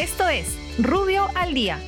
Esto es Rubio al Día.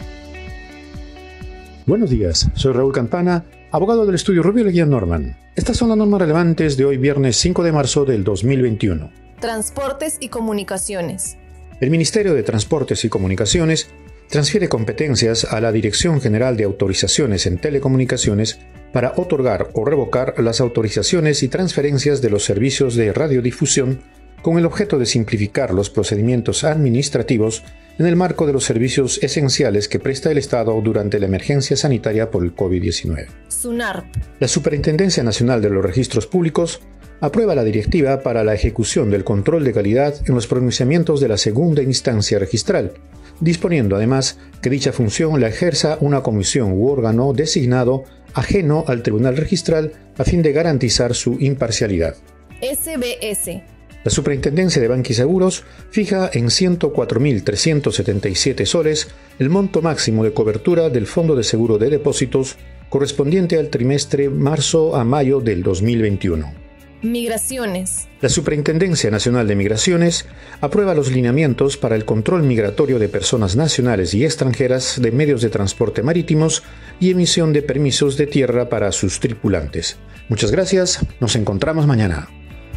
Buenos días, soy Raúl Campana, abogado del estudio Rubio Leguía Norman. Estas son las normas relevantes de hoy viernes 5 de marzo del 2021. Transportes y comunicaciones. El Ministerio de Transportes y Comunicaciones transfiere competencias a la Dirección General de Autorizaciones en Telecomunicaciones para otorgar o revocar las autorizaciones y transferencias de los servicios de radiodifusión con el objeto de simplificar los procedimientos administrativos en el marco de los servicios esenciales que presta el Estado durante la emergencia sanitaria por el COVID-19. SUNARP. La Superintendencia Nacional de los Registros Públicos aprueba la directiva para la ejecución del control de calidad en los pronunciamientos de la segunda instancia registral, disponiendo además que dicha función la ejerza una comisión u órgano designado ajeno al Tribunal Registral a fin de garantizar su imparcialidad. SBS. La Superintendencia de Banquis Seguros fija en 104.377 soles el monto máximo de cobertura del Fondo de Seguro de Depósitos correspondiente al trimestre marzo a mayo del 2021. Migraciones. La Superintendencia Nacional de Migraciones aprueba los lineamientos para el control migratorio de personas nacionales y extranjeras de medios de transporte marítimos y emisión de permisos de tierra para sus tripulantes. Muchas gracias, nos encontramos mañana.